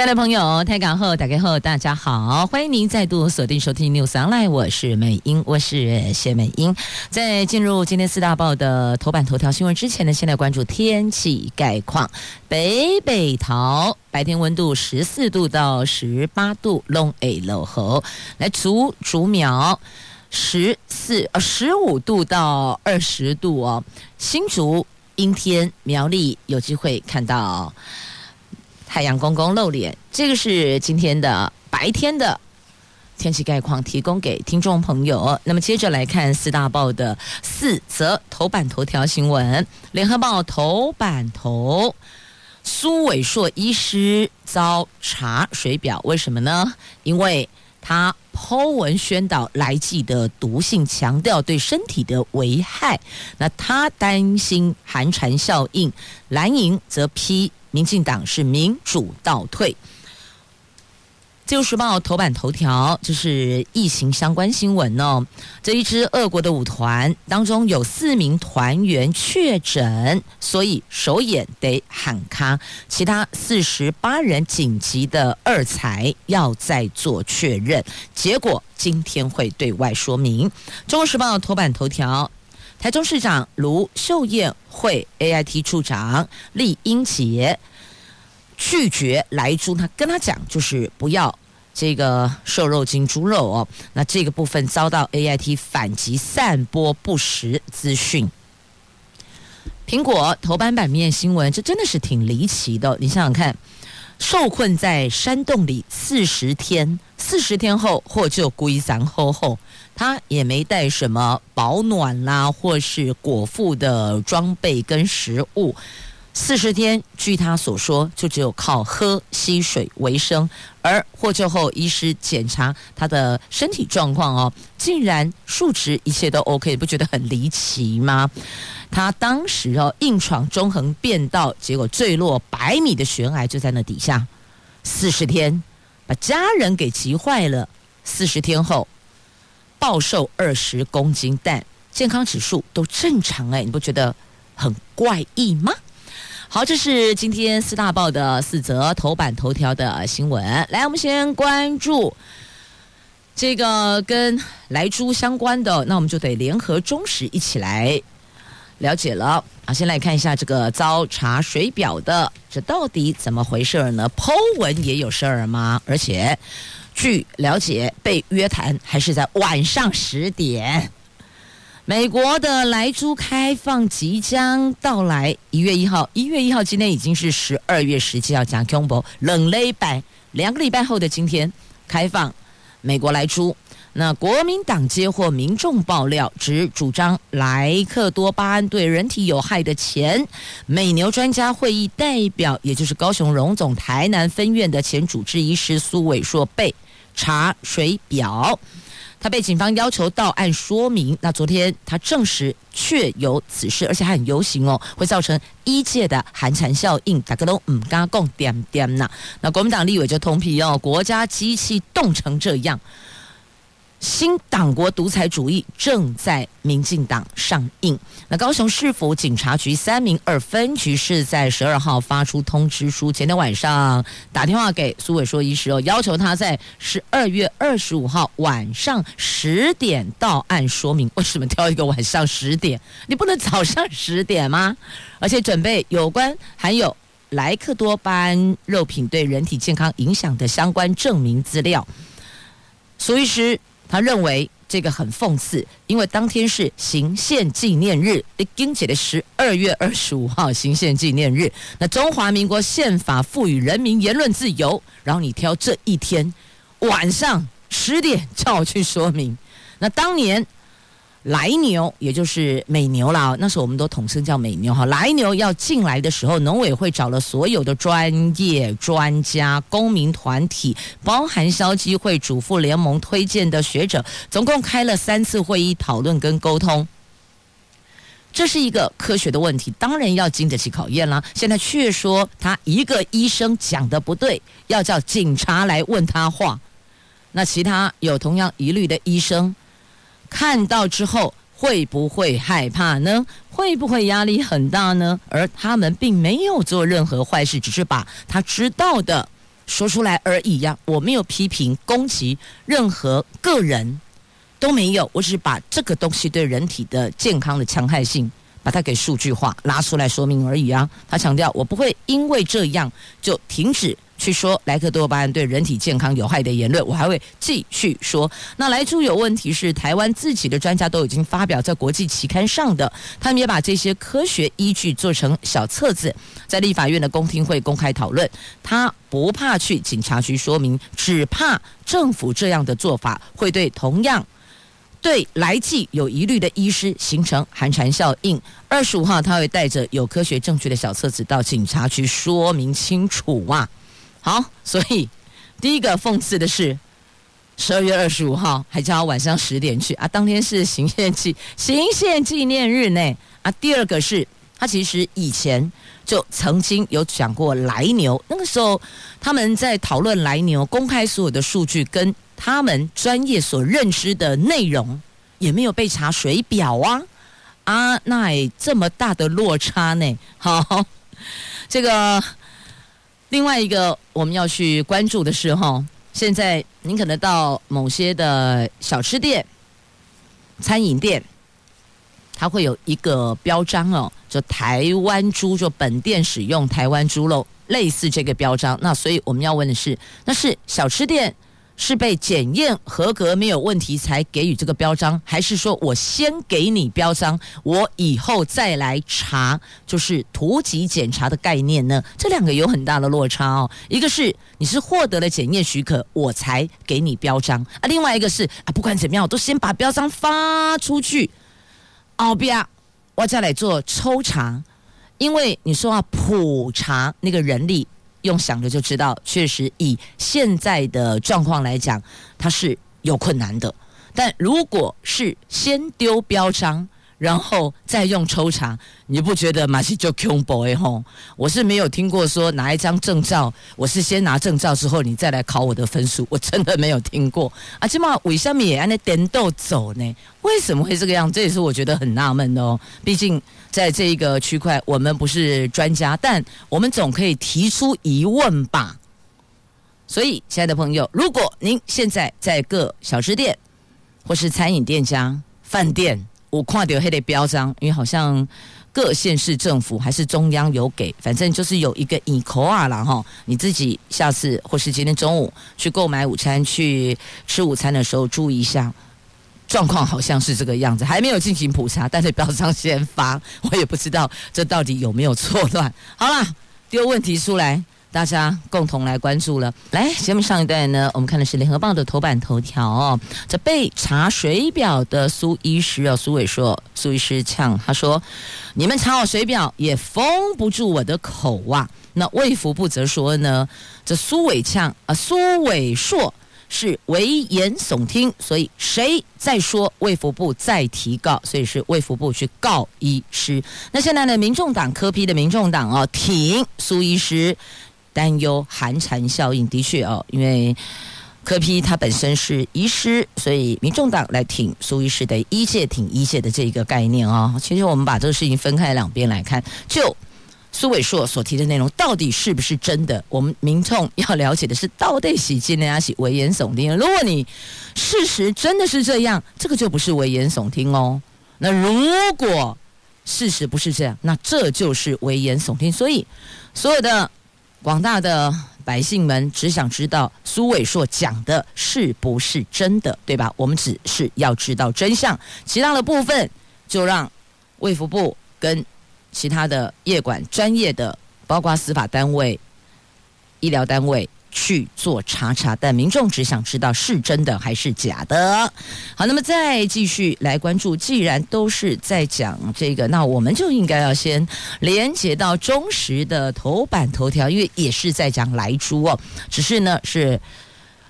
亲爱的朋友，台港后打开后，大家好，欢迎您再度锁定收听 News Online，我是美英，我是谢美英。在进入今天四大报的头版头条新闻之前呢，先来关注天气概况。北北桃白天温度十四度到十八度，龙 A 落后来竹竹苗十四呃十五度到二十度哦，新竹阴天，苗栗有机会看到。太阳公公露脸，这个是今天的白天的天气概况，提供给听众朋友。那么接着来看四大报的四则头版头条新闻。联合报头版头，苏伟硕医师遭查水表，为什么呢？因为他 Po 文宣导莱剂的毒性，强调对身体的危害。那他担心寒蝉效应，蓝营则批。民进党是民主倒退。自由时报头版头条就是疫情相关新闻哦。这一支俄国的舞团当中有四名团员确诊，所以首演得喊卡，其他四十八人紧急的二裁要再做确认，结果今天会对外说明。中国时报头版头条。台中市长卢秀燕会 AIT 处长厉英杰拒绝来猪，他跟他讲就是不要这个瘦肉精猪肉哦。那这个部分遭到 AIT 反击，散播不实资讯。苹果头版版面新闻，这真的是挺离奇的。你想想看，受困在山洞里四十天，四十天后获救归山后后。他也没带什么保暖啦，或是果腹的装备跟食物。四十天，据他所说，就只有靠喝溪水为生。而获救后，医师检查他的身体状况哦，竟然数值一切都 OK，不觉得很离奇吗？他当时哦硬闯中横便道，结果坠落百米的悬崖，就在那底下。四十天，把家人给急坏了。四十天后。暴瘦二十公斤，但健康指数都正常哎，你不觉得很怪异吗？好，这是今天四大报的四则头版头条的新闻。来，我们先关注这个跟莱猪相关的，那我们就得联合中实一起来了解了啊。先来看一下这个遭查水表的，这到底怎么回事呢？Po 文也有事儿吗？而且。据了解，被约谈还是在晚上十点。美国的莱猪开放即将到来，一月一号，一月一号，今天已经是十二月十七号，讲 combo 冷了一百，两个礼拜后的今天开放美国莱猪。那国民党接获民众爆料，指主张莱克多巴胺对人体有害的前美牛专家会议代表，也就是高雄荣总台南分院的前主治医师苏伟硕被查水表，他被警方要求到案说明。那昨天他证实确有此事，而且还很游行哦，会造成一届的寒蝉效应。大家都唔敢讲点点呐。那国民党立委就痛批哦，国家机器冻成这样。新党国独裁主义正在民进党上映。那高雄市府警察局三民二分局是在十二号发出通知书，前天晚上打电话给苏伟硕医师哦，要求他在十二月二十五号晚上十点到案说明。为什么挑一个晚上十点？你不能早上 十点吗？而且准备有关含有莱克多巴胺肉品对人体健康影响的相关证明资料。苏医师。他认为这个很讽刺，因为当天是行宪纪念日，并且的十二月二十五号行宪纪念日，那中华民国宪法赋予人民言论自由，然后你挑这一天晚上十点叫我去说明，那当年。莱牛，也就是美牛啦，那时候我们都统称叫美牛哈。莱牛要进来的时候，农委会找了所有的专业专家、公民团体，包含消基会、主妇联盟推荐的学者，总共开了三次会议讨论跟沟通。这是一个科学的问题，当然要经得起考验啦。现在却说他一个医生讲的不对，要叫警察来问他话。那其他有同样疑虑的医生看到之后，会不会害怕呢？会不会压力很大呢？而他们并没有做任何坏事，只是把他知道的说出来而已呀。我没有批评攻击任何个人。都没有，我只是把这个东西对人体的健康的戕害性，把它给数据化，拿出来说明而已啊。他强调，我不会因为这样就停止去说莱克多巴胺对人体健康有害的言论，我还会继续说。那莱猪有问题是台湾自己的专家都已经发表在国际期刊上的，他们也把这些科学依据做成小册子，在立法院的公听会公开讨论。他不怕去警察局说明，只怕政府这样的做法会对同样。对来剂有疑虑的医师形成寒蝉效应。二十五号他会带着有科学证据的小册子到警察局说明清楚啊。好，所以第一个讽刺的是，十二月二十五号还叫他晚上十点去啊，当天是行宪纪行宪纪念日呢啊。第二个是他其实以前就曾经有讲过来牛，那个时候他们在讨论来牛，公开所有的数据跟。他们专业所认知的内容也没有被查水表啊啊，那这么大的落差呢？好，这个另外一个我们要去关注的是哈，现在您可能到某些的小吃店、餐饮店，它会有一个标章哦，就台湾猪，就本店使用台湾猪肉，类似这个标章。那所以我们要问的是，那是小吃店？是被检验合格没有问题才给予这个标章，还是说我先给你标章，我以后再来查，就是突击检查的概念呢？这两个有很大的落差哦。一个是你是获得了检验许可，我才给你标章啊；另外一个是啊，不管怎么样，我都先把标章发出去，后边我再来做抽查，因为你说要普查那个人力。用想着就知道，确实以现在的状况来讲，它是有困难的。但如果是先丢标章，然后再用抽查，你不觉得马西就恐怖哎吼？我是没有听过说拿一张证照，我是先拿证照之后你再来考我的分数，我真的没有听过。啊，起码为什么也按那点豆走呢？为什么会这个样？这也是我觉得很纳闷的哦。毕竟在这一个区块，我们不是专家，但我们总可以提出疑问吧。所以，亲爱的朋友，如果您现在在各小吃店或是餐饮店家、饭店，我看到黑的标章，因为好像各县市政府还是中央有给，反正就是有一个以口啊啦哈。你自己下次或是今天中午去购买午餐、去吃午餐的时候注意一下，状况好像是这个样子，还没有进行普查，但是标上先发，我也不知道这到底有没有错乱。好了，丢问题出来。大家共同来关注了。来，节目上一段呢，我们看的是《联合报》的头版头条哦。这被查水表的苏医师哦，苏伟硕，苏医师呛他说：“你们查我水表也封不住我的口啊。”那卫福部则说呢，这苏伟呛啊，苏伟硕是危言耸听，所以谁在说卫福部再提告，所以是卫福部去告医师。那现在呢，民众党科批的民众党哦，挺苏医师。担忧寒蝉效应，的确哦，因为柯批他本身是医师，所以民众党来挺苏医师的医界挺医界的这一个概念啊、哦。其实我们把这个事情分开两边来看，就苏伟硕所提的内容到底是不是真的？我们民众要了解的是，到底是真的还是危言耸听？如果你事实真的是这样，这个就不是危言耸听哦。那如果事实不是这样，那这就是危言耸听。所以所有的。广大的百姓们只想知道苏伟硕讲的是不是真的，对吧？我们只是要知道真相，其他的部分就让卫福部跟其他的业管专业的，包括司法单位、医疗单位。去做查查，但民众只想知道是真的还是假的。好，那么再继续来关注，既然都是在讲这个，那我们就应该要先连接到中时的头版头条，因为也是在讲莱猪哦。只是呢，是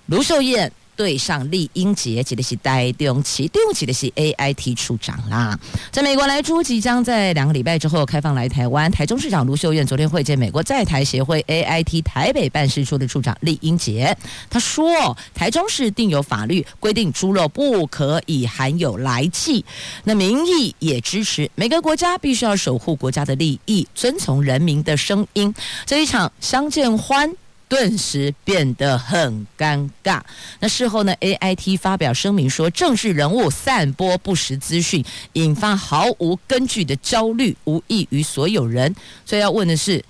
卢秀燕对上酈英杰，记得是台中市，对不起的是 AIT 处长啦。在美国莱猪即将在两个礼拜之后开放来台湾，台中市长卢秀燕昨天会见美国在台协会 AIT 台北办事处的处长酈英杰，他说，台中市定有法律规定猪肉不可以含有来气，那民意也支持，每个国家必须要守护国家的利益，遵从人民的声音。这一场相见欢。顿时变得很尴尬。那事后呢？AIT 发表声明说，政治人物散播不实资讯，引发毫无根据的焦虑，无益于所有人。所以要问的是，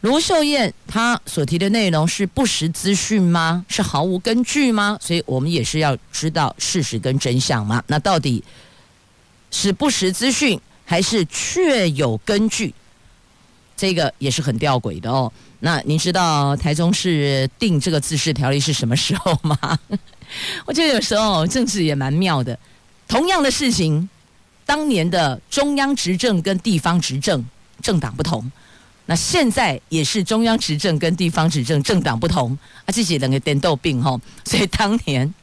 卢秀燕她所提的内容是不实资讯吗？是毫无根据吗？所以我们也是要知道事实跟真相嘛。那到底是不实资讯，还是确有根据？这个也是很吊诡的哦。那您知道台中市定这个自治条例是什么时候吗？我觉得有时候政治也蛮妙的。同样的事情，当年的中央执政跟地方执政政党不同，那现在也是中央执政跟地方执政政党不同啊，这些人给颠倒病吼。所以当年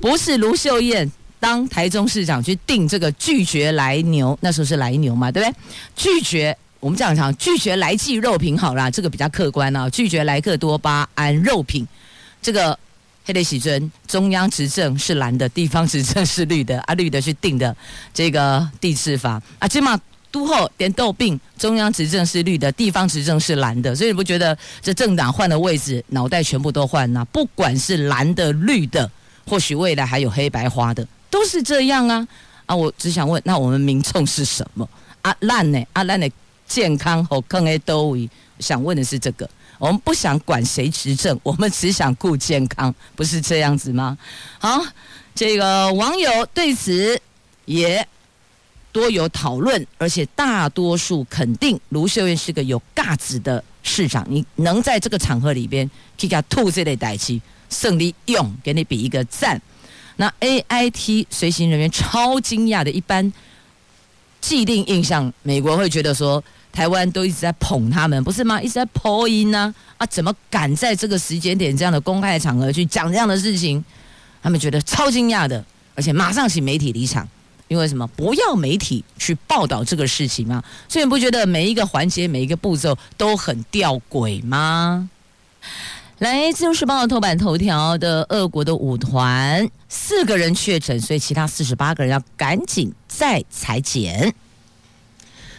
不是卢秀燕当台中市长去定这个拒绝来牛，那时候是来牛嘛，对不对？拒绝。我们这样讲，拒绝莱剂肉品好啦，这个比较客观啊。拒绝莱克多巴胺肉品，这个黑雷喜尊中央执政是蓝的，地方执政是绿的，啊绿的去定的这个地治法啊，起码都后点豆病，中央执政是绿的，地方执政是蓝的，所以你不觉得这政党换的位置，脑袋全部都换了？不管是蓝的、绿的，或许未来还有黑白花的，都是这样啊啊！我只想问，那我们民众是什么啊？烂呢？啊烂呢？健康和更爱多维，想问的是这个。我们不想管谁执政，我们只想顾健康，不是这样子吗？好，这个网友对此也多有讨论，而且大多数肯定卢秀燕是个有架子的市长。你能在这个场合里边去给他吐这类代气，胜利用给你比一个赞。那 AIT 随行人员超惊讶的，一般。既定印象，美国会觉得说台湾都一直在捧他们，不是吗？一直在泼音呢？啊，怎么敢在这个时间点这样的公开场合去讲这样的事情？他们觉得超惊讶的，而且马上请媒体离场，因为什么？不要媒体去报道这个事情吗？所以你不觉得每一个环节、每一个步骤都很吊诡吗？来，自由时报头版头条的俄国的舞团四个人确诊，所以其他四十八个人要赶紧再裁剪。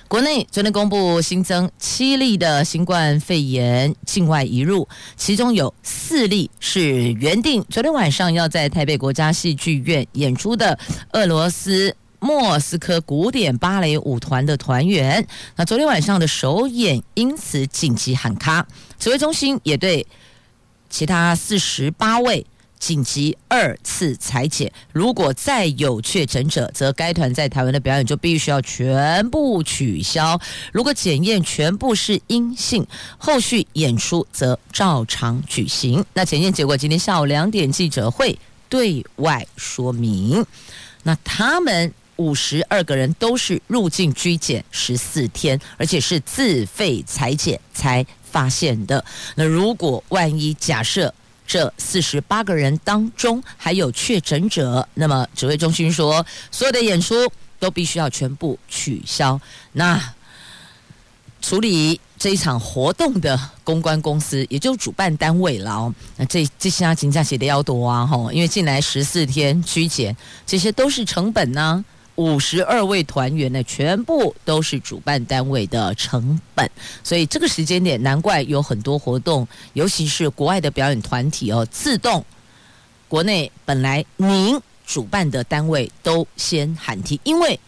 国内昨天公布新增七例的新冠肺炎境外移入，其中有四例是原定昨天晚上要在台北国家戏剧院演出的俄罗斯莫斯科古典芭蕾舞团的团员。那昨天晚上的首演因此紧急喊卡，指挥中心也对。其他四十八位紧急二次裁检，如果再有确诊者，则该团在台湾的表演就必须要全部取消。如果检验全部是阴性，后续演出则照常举行。那检验结果今天下午两点记者会对外说明。那他们五十二个人都是入境居检十四天，而且是自费裁检才。发现的。那如果万一假设这四十八个人当中还有确诊者，那么指挥中心说，所有的演出都必须要全部取消。那处理这一场活动的公关公司，也就是主办单位了哦。那这这些请假写的要多啊，吼，因为进来十四天居检，这些都是成本呢。五十二位团员呢，全部都是主办单位的成本，所以这个时间点，难怪有很多活动，尤其是国外的表演团体哦，自动国内本来您主办的单位都先喊停，因为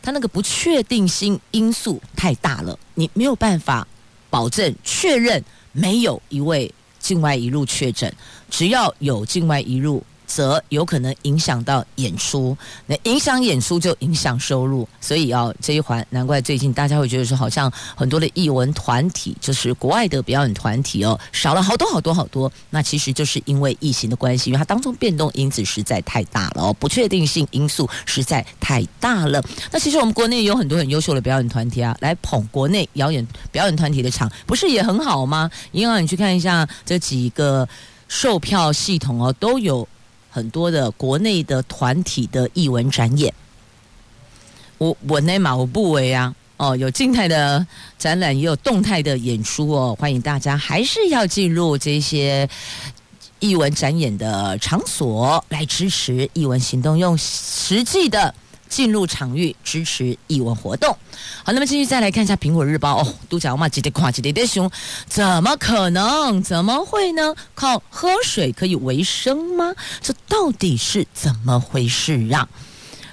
他那个不确定性因素太大了，你没有办法保证确认没有一位境外移入确诊，只要有境外移入。则有可能影响到演出，那影响演出就影响收入，所以哦，这一环难怪最近大家会觉得说，好像很多的艺文团体，就是国外的表演团体哦，少了好多好多好多。那其实就是因为疫情的关系，因为它当中变动因子实在太大了哦，不确定性因素实在太大了。那其实我们国内有很多很优秀的表演团体啊，来捧国内表演表演团体的场，不是也很好吗？因为你去看一下这几个。售票系统哦，都有很多的国内的团体的艺文展演。我我内马我不为啊，哦，有静态的展览，也有动态的演出哦。欢迎大家还是要进入这些艺文展演的场所来支持艺文行动，用实际的。进入场域支持义文活动。好，那么继续再来看一下《苹果日报》哦，都讲嘛，几点跨几点的熊，怎么可能？怎么会呢？靠喝水可以为生吗？这到底是怎么回事啊？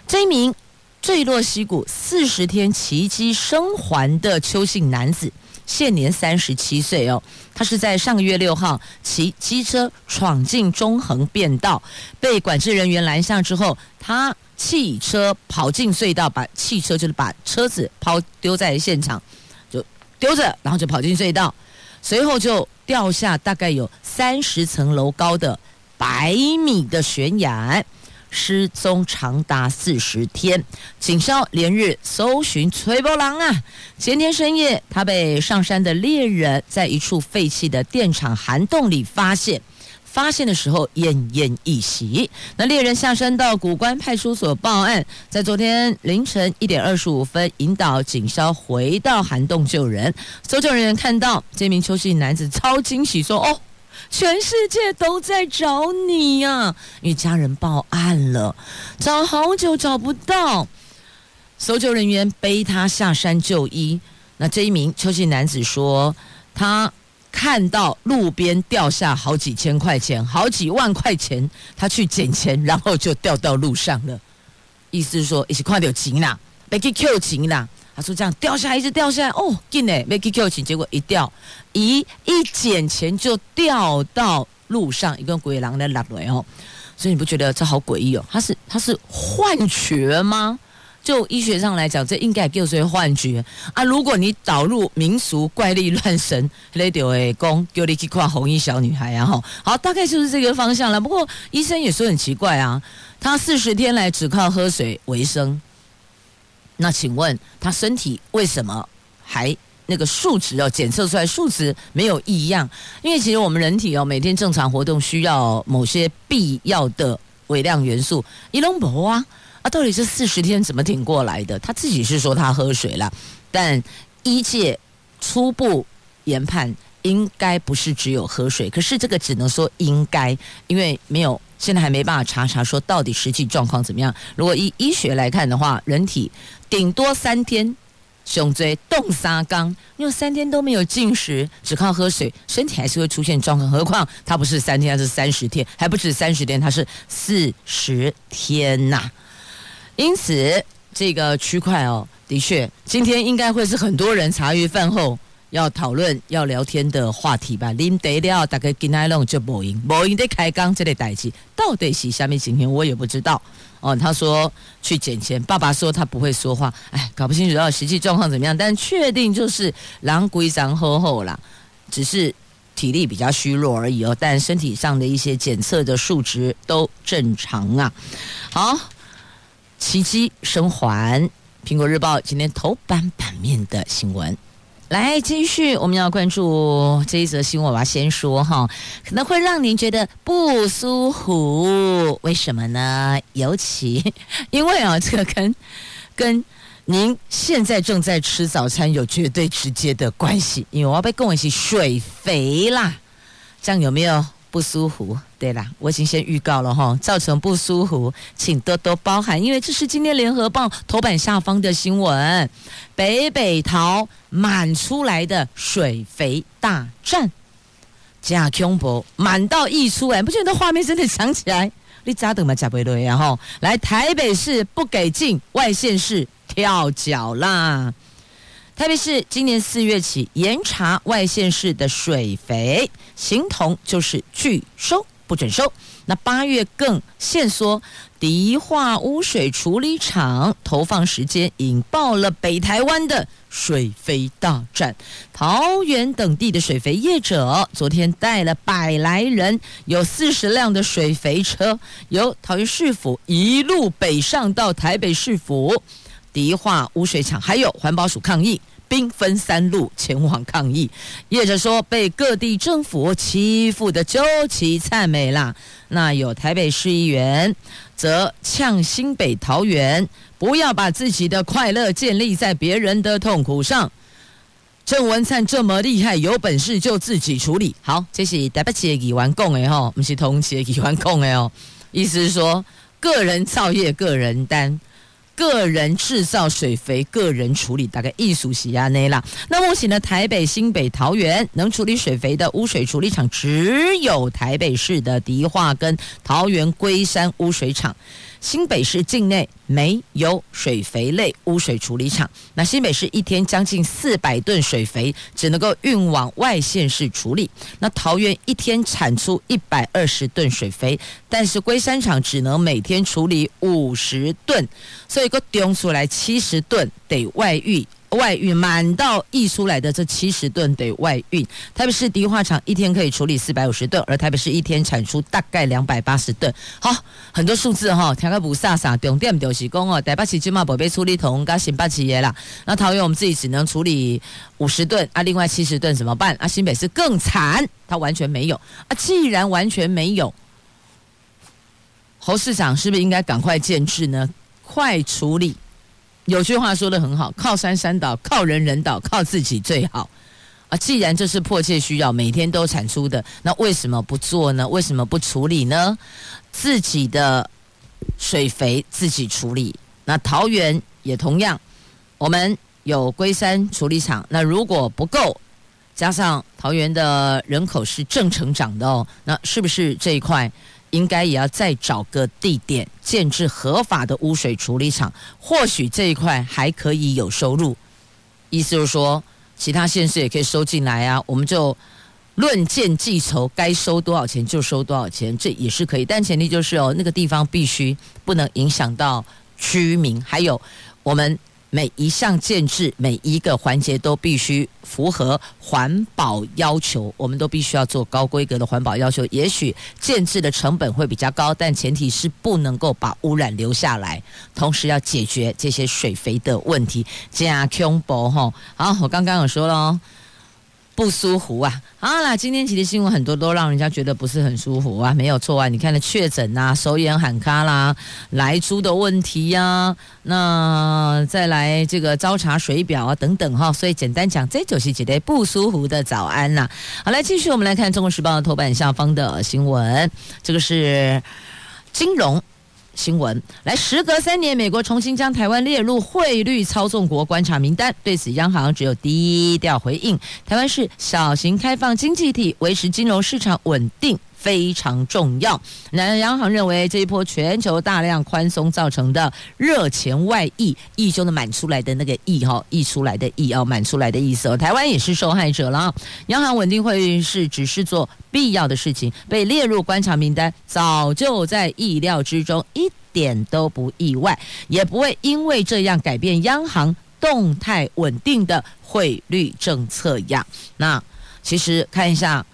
这一名坠落溪谷四十天奇迹生还的邱姓男子，现年三十七岁哦，他是在上个月六号骑机车闯进中横便道，被管制人员拦下之后，他。汽车跑进隧道，把汽车就是把车子抛丢在现场，就丢着，然后就跑进隧道，随后就掉下大概有三十层楼高的百米的悬崖，失踪长达四十天，警消连日搜寻崔波郎啊！前天深夜，他被上山的猎人在一处废弃的电厂涵洞里发现。发现的时候奄奄一息，那猎人下山到古关派出所报案，在昨天凌晨一点二十五分，引导警消回到涵洞救人。搜救人员看到这名邱姓男子，超惊喜说：“哦，全世界都在找你呀、啊！”因为家人报案了，找好久找不到，搜救人员背他下山就医。那这一名邱姓男子说，他。看到路边掉下好几千块钱、好几万块钱，他去捡钱，然后就掉到路上了。意思是说，一起快点钱啦，没去扣钱啦。他说这样掉下来，一直掉下来，哦，紧嘞，没去扣钱，结果一掉，一一捡钱就掉到路上，一个鬼狼的落来哦。所以你不觉得这好诡异哦？他是他是幻觉吗？就医学上来讲，这应该就是幻觉啊！如果你导入民俗怪力乱神，那就会讲叫你去看红衣小女孩啊！哈，好，大概就是这个方向了。不过医生也说很奇怪啊，他四十天来只靠喝水为生，那请问他身体为什么还那个数值哦检测出来数值没有异样？因为其实我们人体哦每天正常活动需要某些必要的微量元素，一龙博啊。啊，到底这四十天怎么挺过来的？他自己是说他喝水了，但医界初步研判应该不是只有喝水，可是这个只能说应该，因为没有现在还没办法查查说到底实际状况怎么样。如果以医学来看的话，人体顶多三天，胸椎冻沙缸，因为三天都没有进食，只靠喝水，身体还是会出现状况。何况他不是三天，他是三十天，还不止三十天，他是四十天呐、因此，这个区块哦，的确，今天应该会是很多人茶余饭后要讨论、要聊天的话题吧。林德了，大概今天弄就无赢，无赢的开讲这类代志，到底是虾米情形，我也不知道。哦，他说去捡钱，爸爸说他不会说话，哎，搞不清楚到实际状况怎么样。但确定就是狼归狼，吼吼啦，只是体力比较虚弱而已哦。但身体上的一些检测的数值都正常啊。好。奇迹生还，苹果日报今天头版版面的新闻，来继续，我们要关注这一则新闻。我要先说哈，可能会让您觉得不舒服，为什么呢？尤其因为啊，这个跟 跟您现在正在吃早餐有绝对直接的关系，因为我要被跟我一起水肥啦，这样有没有？不舒服，对啦，我已经先预告了哈，造成不舒服，请多多包涵，因为这是今天联合报头版下方的新闻，北北桃满出来的水肥大战，假恐怖满到溢出来，不觉得画面真的想起来？你咋等嘛？假贝瑞然后来台北市不给进，外县市跳脚啦。台北市今年四月起严查外县市的水肥，形同就是拒收不准收。那八月更限缩迪化污水处理厂投放时间，引爆了北台湾的水肥大战。桃园等地的水肥业者昨天带了百来人，有四十辆的水肥车，由桃园市府一路北上到台北市府。迪化污水厂，还有环保署抗议，兵分三路前往抗议。业者说被各地政府欺负的究其惨美啦。那有台北市议员则呛新北桃园，不要把自己的快乐建立在别人的痛苦上。郑文灿这么厉害，有本事就自己处理。好，这是台北市的议员讲的吼，不是同市的议员讲的哦。意思是说，个人造业，个人担。个人制造水肥，个人处理，大概艺术西亚内啦。那目前呢，台北、新北、桃园能处理水肥的污水处理厂，只有台北市的迪化跟桃园龟山污水厂。新北市境内没有水肥类污水处理厂，那新北市一天将近四百吨水肥，只能够运往外县市处理。那桃园一天产出一百二十吨水肥，但是龟山厂只能每天处理五十吨，所以个丢出来七十吨得外运。外运满到溢出来的这七十吨得外运，台北市迪化厂一天可以处理四百五十吨，而台北市一天产出大概两百八十吨。好，很多数字哈，听个不飒飒，重点就是讲哦，台北市起码不被处理桶跟新北市的啦。那桃园我们自己只能处理五十吨啊，另外七十吨怎么办？啊，新北市更惨，它完全没有啊。既然完全没有，侯市长是不是应该赶快建置呢？快处理。有句话说得很好，靠山山倒，靠人人倒，靠自己最好啊！既然这是迫切需要，每天都产出的，那为什么不做呢？为什么不处理呢？自己的水肥自己处理。那桃园也同样，我们有龟山处理厂，那如果不够，加上桃园的人口是正成长的哦，那是不是这一块？应该也要再找个地点建置合法的污水处理厂，或许这一块还可以有收入。意思就是说，其他县市也可以收进来啊，我们就论件计酬，该收多少钱就收多少钱，这也是可以。但前提就是哦，那个地方必须不能影响到居民，还有我们。每一项建制，每一个环节都必须符合环保要求，我们都必须要做高规格的环保要求。也许建制的成本会比较高，但前提是不能够把污染留下来，同时要解决这些水肥的问题。加恐怖哈！好，我刚刚有说了。不舒服啊！好啦，今天其实新闻很多都让人家觉得不是很舒服啊，没有错啊。你看的确诊啊，手眼喊卡啦，莱猪的问题呀、啊，那再来这个招查水表啊等等哈。所以简单讲，这就是几类不舒服的早安呐、好，来继续我们来看《中国时报》的头版下方的新闻，这个是金融。新闻来，时隔三年，美国重新将台湾列入汇率操纵国观察名单。对此，央行只有低调回应。台湾是小型开放经济体，维持金融市场稳定非常重要。南央行认为，这一波全球大量宽松造成的热钱外溢，溢中的满出来的那个溢哈，溢出来的溢哦，满出来的意思哦。台湾也是受害者了。央行稳定汇率是只是做必要的事情，被列入观察名单，早就在意料之中，一点都不意外，也不会因为这样改变央行动态稳定的汇率政策呀。那其实看一下。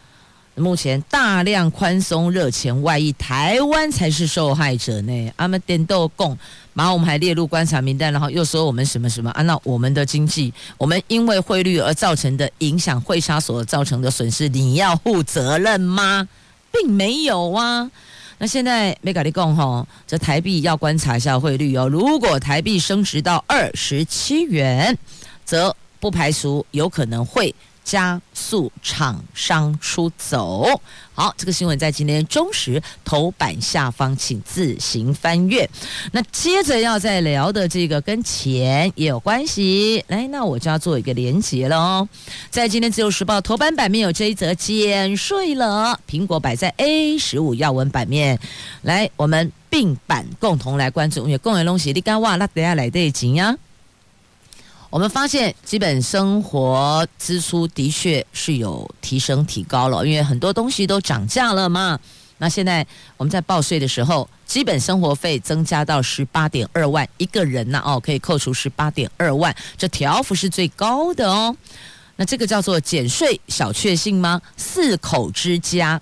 目前大量宽松热钱外溢，台湾才是受害者呢。阿们点都共，然后我们还列入观察名单，然后又说我们什么什么啊？那我们的经济，我们因为汇率而造成的影响，汇差所造成的损失，你要负责任吗？并没有啊。那现在没跟你共吼，这台币要观察一下汇率哦。如果台币升值到二十七元，则不排除有可能会。加速厂商出走。好，这个新闻在今天中时头版下方，请自行翻阅。那接着要再聊的这个跟钱也有关系，来，那我就要做一个连结了哦。在今天自由时报头版版面有这一则减税了，苹果摆在 A 十五要闻版面。来，我们并版共同来关注，因为共有东西你敢哇，那等下来得钱呀。我们发现，基本生活支出的确是有提升、提高了，因为很多东西都涨价了嘛。那现在我们在报税的时候，基本生活费增加到十八点二万一个人呢，哦，可以扣除十八点二万，这条幅是最高的哦。那这个叫做减税小确幸吗？四口之家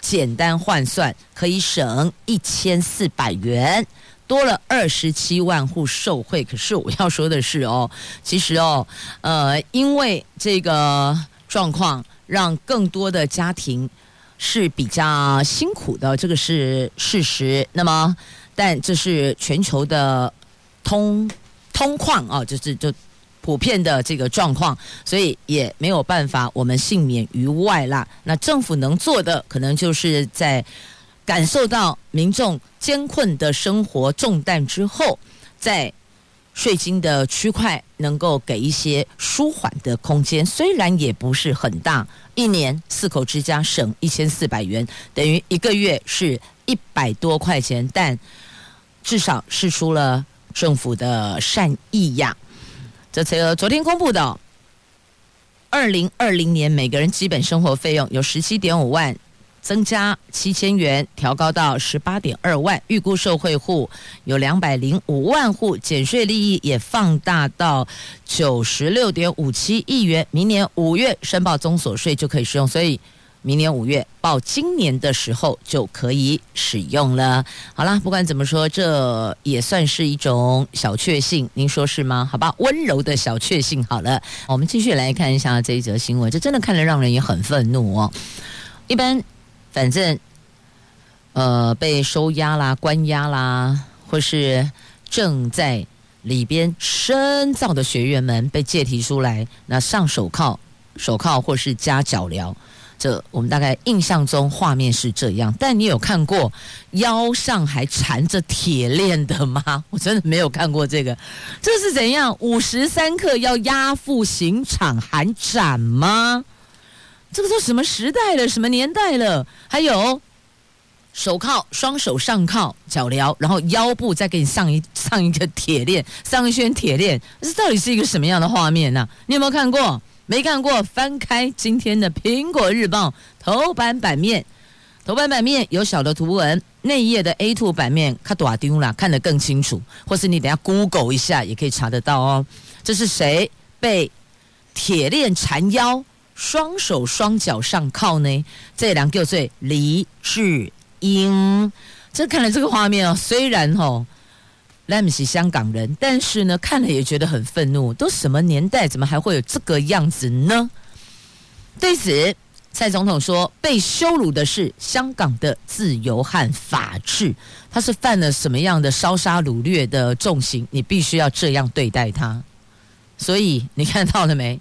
简单换算可以省一千四百元。多了二十七万户受惠。可是我要说的是哦，其实哦，呃，因为这个状况，让更多的家庭是比较辛苦的，这个是事实。那么，但这是全球的通通况啊，就是就。普遍的这个状况，所以也没有办法，我们幸免于外啦。那政府能做的，可能就是在感受到民众艰困的生活重担之后，在税金的区块能够给一些舒缓的空间，虽然也不是很大，一年四口之家省一千四百元，等于一个月是一百多块钱，但至少是出了政府的善意呀。这次昨天公布的，二零二零年每个人基本生活费用有十七点五万，增加七千元，调高到十八点二万。预估受惠户有两百零五万户，减税利益也放大到九十六点五七亿元。明年五月申报综所税就可以使用，所以。明年五月报今年的时候就可以使用了。好啦，不管怎么说，这也算是一种小确幸，您说是吗？好吧，温柔的小确幸。好了，我们继续来看一下这一则新闻，这真的看了让人也很愤怒哦。一般，反正呃被收押啦、关押啦，或是正在里边深造的学员们被借提出来，那上手铐、手铐或是加脚镣。这我们大概印象中画面是这样，但你有看过腰上还缠着铁链的吗？我真的没有看过这个，这是怎样？五时三刻要押赴刑场还斩吗？这个都什么时代了？什么年代了？还有手铐，双手上铐，脚镣，然后腰部再给你上一上一个铁链，上一圈铁链，这到底是一个什么样的画面呢？你有没有看过？没看过，翻开今天的《苹果日报》头版版面，头版版面有小的图文，内页的 A2 版面看大丢了，看得更清楚。或是你等下 Google 一下，也可以查得到哦。这是谁被铁链缠腰，双手双脚上铐呢？这两个罪，黎智英。这看了这个画面哦，虽然哦。莱姆是香港人，但是呢，看了也觉得很愤怒。都什么年代，怎么还会有这个样子呢？对此，蔡总统说，被羞辱的是香港的自由和法治。他是犯了什么样的烧杀掳掠的重刑？你必须要这样对待他。所以你看到了没？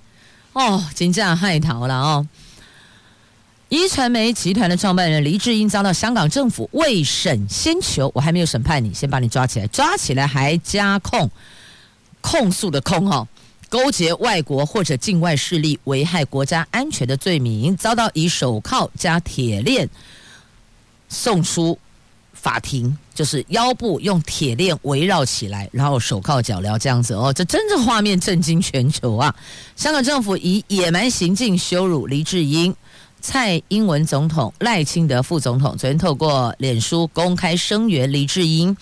哦，真正害逃了哦。壹传媒集团的创办人黎智英遭到香港政府未审先求，我还没有审判你，先把你抓起来，抓起来还加控控诉的控哦，勾结外国或者境外势力危害国家安全的罪名，遭到以手铐加铁链送出法庭，就是腰部用铁链围绕起来，然后手铐脚镣这样子哦，这真正画面震惊全球啊！香港政府以野蛮行径羞辱黎智英。蔡英文总统、赖清德副总统昨天透过脸书公开声援黎智英。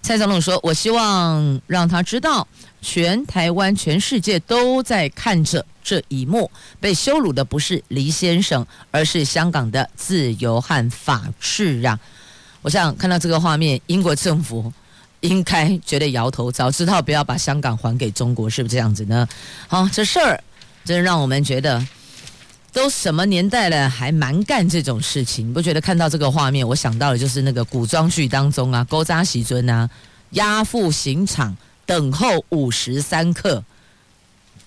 蔡总统说：“我希望让他知道，全台湾、全世界都在看着这一幕。被羞辱的不是黎先生，而是香港的自由和法治啊！”我想看到这个画面，英国政府应该觉得摇头，早知道不要把香港还给中国，是不是这样子呢？好，这事儿真让我们觉得。都什么年代了，还蛮干这种事情？你不觉得看到这个画面，我想到的就是那个古装剧当中啊，勾扎喜尊啊，押赴刑场等候五时三刻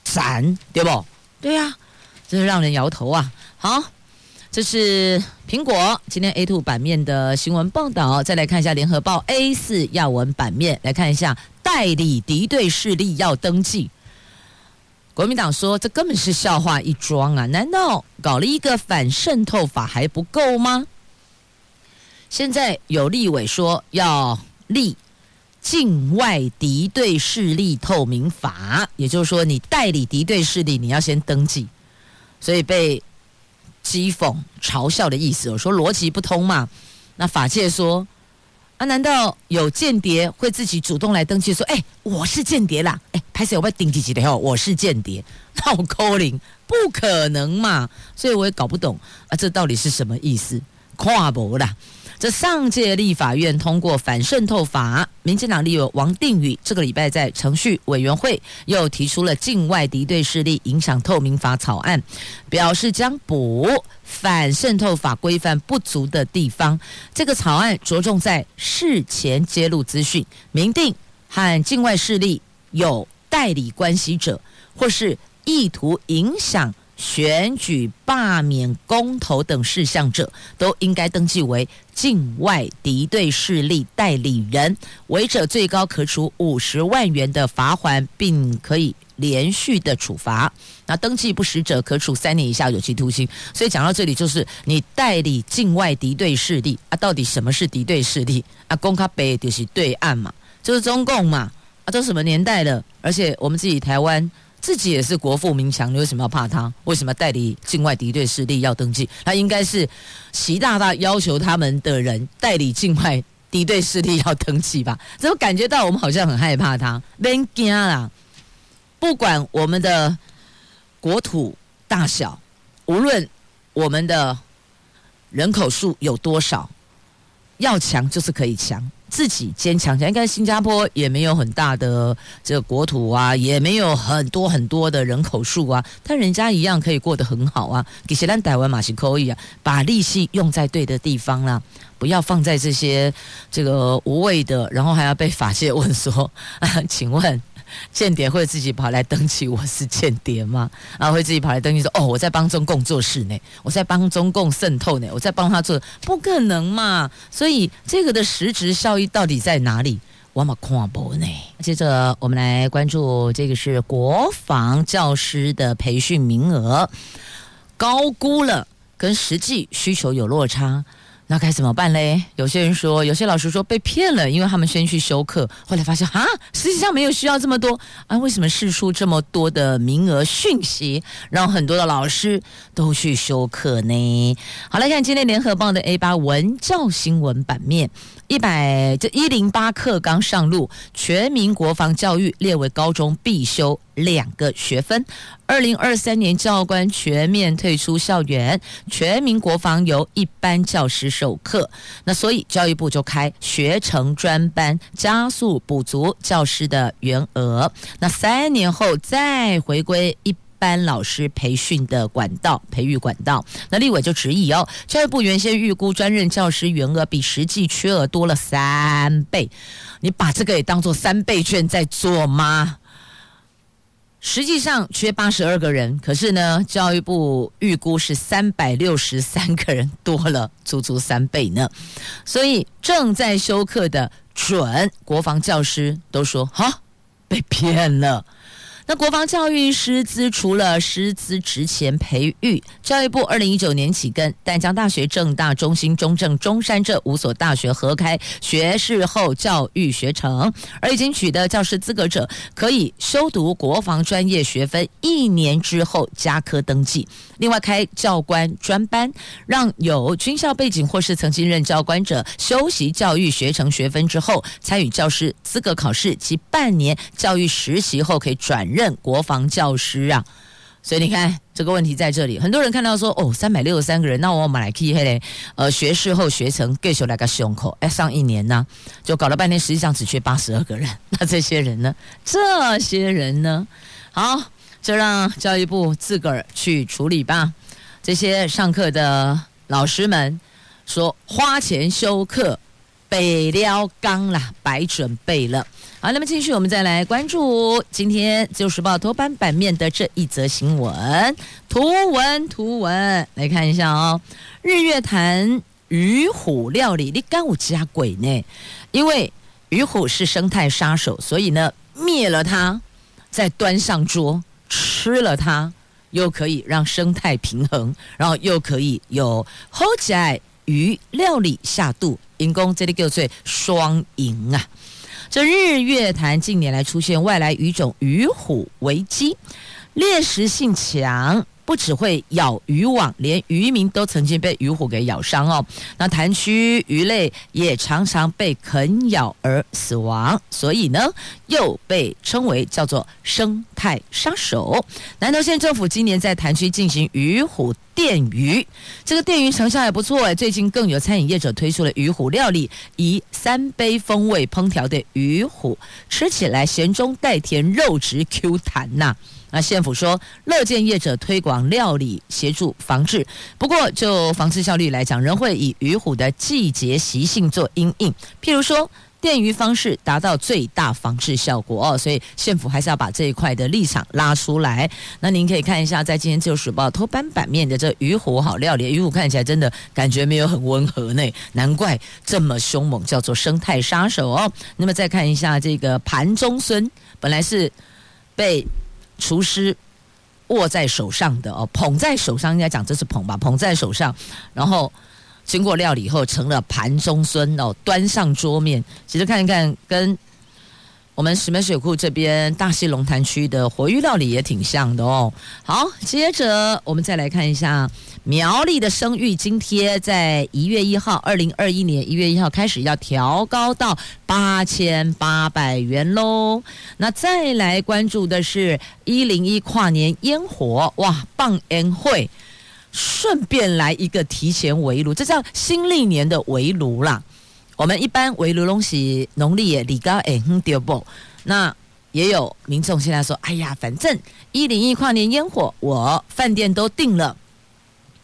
斩，对不？对呀、啊，真是让人摇头啊！好，这是苹果今天 A2 版面的新闻报道。再来看一下联合报 A4 要闻版面，来看一下代理敌对势力要登记。国民党说：“这根本是笑话一桩啊！难道搞了一个反渗透法还不够吗？现在有立委说要立境外敌对势力透明法，也就是说，你代理敌对势力，你要先登记，所以被讥讽嘲笑的意思。我说逻辑不通嘛？那法界说。”啊？难道有间谍会自己主动来登记说：“哎、我是间谍啦！哎、拍摄我被顶几级的哦，我是间谍。”那我扣零，不可能嘛！所以我也搞不懂啊，这到底是什么意思？跨博啦，这上届立法院通过反渗透法，民进党立委王定宇这个礼拜在程序委员会又提出了境外敌对势力影响透明法草案，表示将补反渗透法规范不足的地方。这个草案着重在事前揭露资讯，明定和境外势力有代理关系者，或是意图影响。选举、罢免、公投等事项者，都应该登记为境外敌对势力代理人，违者最高可处五十万元的罚锾，并可以连续的处罚。那登记不实者，可处三年以下有期徒刑。所以讲到这里，就是你代理境外敌对势力啊，到底什么是敌对势力啊？公卡北就是对岸嘛，就是中共嘛啊，都什么年代了？而且我们自己台湾。自己也是国富民强，你为什么要怕他？为什么代理境外敌对势力要登记？他应该是习大大要求他们的人代理境外敌对势力要登记吧？怎么感觉到我们好像很害怕他？别惊啦！不管我们的国土大小，无论我们的人口数有多少，要强就是可以强。自己坚强起来，应该新加坡也没有很大的这个国土啊，也没有很多很多的人口数啊，但人家一样可以过得很好啊。给谁让台湾马西可以啊，把利息用在对的地方啦，不要放在这些这个无谓的，然后还要被法界问说，啊，请问。间谍会自己跑来登记我是间谍吗？然后会自己跑来登记说：“哦，我在帮中共做事呢，我在帮中共渗透呢，我在帮他做，不可能嘛！所以这个的实质效益到底在哪里？我们看不呢。接着我们来关注这个是国防教师的培训名额高估了，跟实际需求有落差。”那该怎么办嘞？有些人说，有些老师说被骗了，因为他们先去修课，后来发现啊，实际上没有需要这么多啊。为什么试出这么多的名额讯息，让很多的老师都去修课呢？好，来看今天联合报的 A 八文教新闻版面。一百这一零八课纲上路，全民国防教育列为高中必修两个学分。二零二三年教官全面退出校园，全民国防由一般教师授课。那所以教育部就开学成专班，加速补足教师的员额。那三年后再回归一。班老师培训的管道，培育管道，那立委就质疑哦，教育部原先预估专任教师员额比实际缺额多了三倍，你把这个也当做三倍券在做吗？实际上缺八十二个人，可是呢，教育部预估是三百六十三个人，多了足足三倍呢，所以正在休课的准国防教师都说哈，被骗了。那国防教育师资除了师资职前培育，教育部二零一九年起跟淡江大学、政大、中兴、中正、中山这五所大学合开学士后教育学程，而已经取得教师资格者，可以修读国防专业学分，一年之后加科登记。另外开教官专班，让有军校背景或是曾经任教官者，修习教育学程学分之后，参与教师资格考试及半年教育实习后，可以转任国防教师啊，所以你看这个问题在这里，很多人看到说哦，三百六十三个人，那我们来看嘞，呃，学士后学程继续来个胸口，哎，上一年呢，就搞了半天，实际上只缺八十二个人，那这些人呢？这些人呢？好，就让教育部自个儿去处理吧。这些上课的老师们说，花钱修课，备了刚啦，白准备了。好，那么继续，我们再来关注今天《自由时报》头版版面的这一则新闻图文。图文来看一下哦，日月潭鱼虎料理，你敢有加鬼呢？因为鱼虎是生态杀手，所以呢，灭了它，再端上桌吃了它，又可以让生态平衡，然后又可以有好起来鱼料理下肚，因公这里叫做双赢啊。这日月潭近年来出现外来鱼种鱼虎危机，猎食性强，不只会咬渔网，连渔民都曾经被鱼虎给咬伤哦。那潭区鱼类也常常被啃咬而死亡，所以呢，又被称为叫做生态杀手。南投县政府今年在潭区进行鱼虎电鱼，这个电鱼成效也不错哎。最近更有餐饮业者推出了鱼虎料理，以三杯风味烹调的鱼虎，吃起来咸中带甜，肉质 Q 弹呐。那县府说，乐见业者推广料理，协助防治。不过，就防治效率来讲，仍会以鱼虎的季节习性做因应。譬如说，电鱼方式达到最大防治效果哦。所以，县府还是要把这一块的立场拉出来。那您可以看一下，在今天《自由时报》头版版面的这鱼虎好料理，鱼虎看起来真的感觉没有很温和呢，难怪这么凶猛，叫做生态杀手哦。那么再看一下这个盘中孙，本来是被厨师握在手上的哦，捧在手上，应该讲这是捧吧，捧在手上，然后经过料理后成了盘中孙哦，端上桌面。其实看一看，跟我们石门水库这边大溪龙潭区的活鱼料理也挺像的哦。好，接着我们再来看一下。苗栗的生育津贴在一月一号，二零二一年一月一号开始要调高到八千八百元喽。那再来关注的是一零一跨年烟火，哇，棒烟会，顺便来一个提前围炉，这叫新历年的围炉啦。我们一般围炉东西农历也李高哎哼丢不？那也有民众现在说，哎呀，反正一零一跨年烟火，我饭店都订了。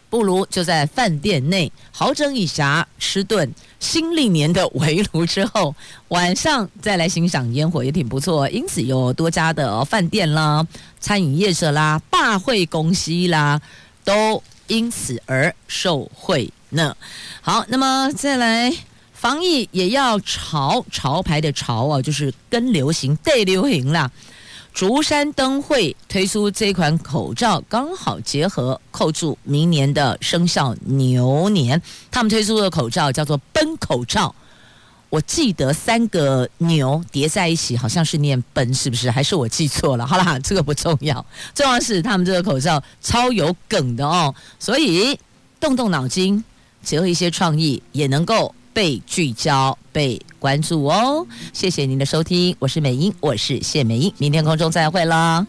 不如就在饭店内好整以暇，吃顿新历年的围炉之后，晚上再来欣赏烟火也挺不错。因此有多家的饭店啦、餐饮业者啦、大会公司啦，都因此而受贿呢。好，那么再来防疫也要潮潮牌的潮啊，就是跟流行对流行啦。竹山灯会推出这款口罩，刚好结合扣住明年的生肖牛年。他们推出的口罩叫做“奔口罩”，我记得三个牛叠在一起，好像是念“奔”，是不是？还是我记错了？好啦，这个不重要，重要是他们这个口罩超有梗的哦。所以动动脑筋，结合一些创意，也能够被聚焦、被关注哦，谢谢您的收听，我是美英，我是谢美英，明天空中再会啦。